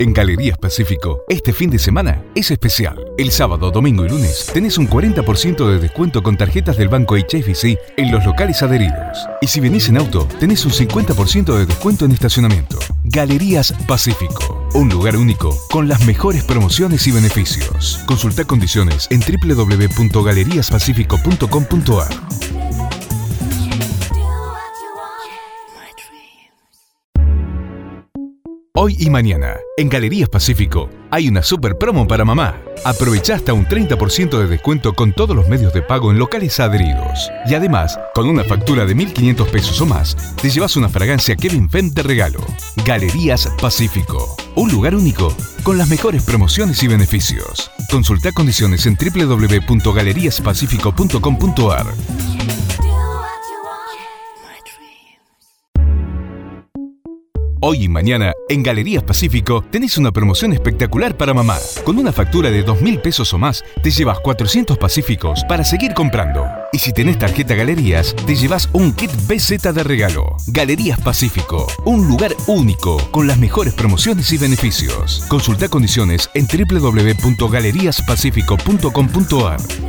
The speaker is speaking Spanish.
En Galerías Pacífico, este fin de semana es especial. El sábado, domingo y lunes tenés un 40% de descuento con tarjetas del banco HSBC en los locales adheridos. Y si venís en auto, tenés un 50% de descuento en estacionamiento. Galerías Pacífico, un lugar único con las mejores promociones y beneficios. Consulta condiciones en www.galeriaspacifico.com.ar. Hoy y mañana, en Galerías Pacífico, hay una super promo para mamá. Aprovecha hasta un 30% de descuento con todos los medios de pago en locales adheridos. Y además, con una factura de 1.500 pesos o más, te llevas una fragancia Kevin Fenn de regalo. Galerías Pacífico, un lugar único con las mejores promociones y beneficios. Consulta condiciones en www.galeriaspacifico.com.ar. Hoy y mañana, en Galerías Pacífico, tenés una promoción espectacular para mamá. Con una factura de 2.000 pesos o más, te llevas 400 pacíficos para seguir comprando. Y si tenés tarjeta Galerías, te llevas un kit BZ de regalo. Galerías Pacífico, un lugar único, con las mejores promociones y beneficios. Consulta condiciones en www.galeriaspacifico.com.ar.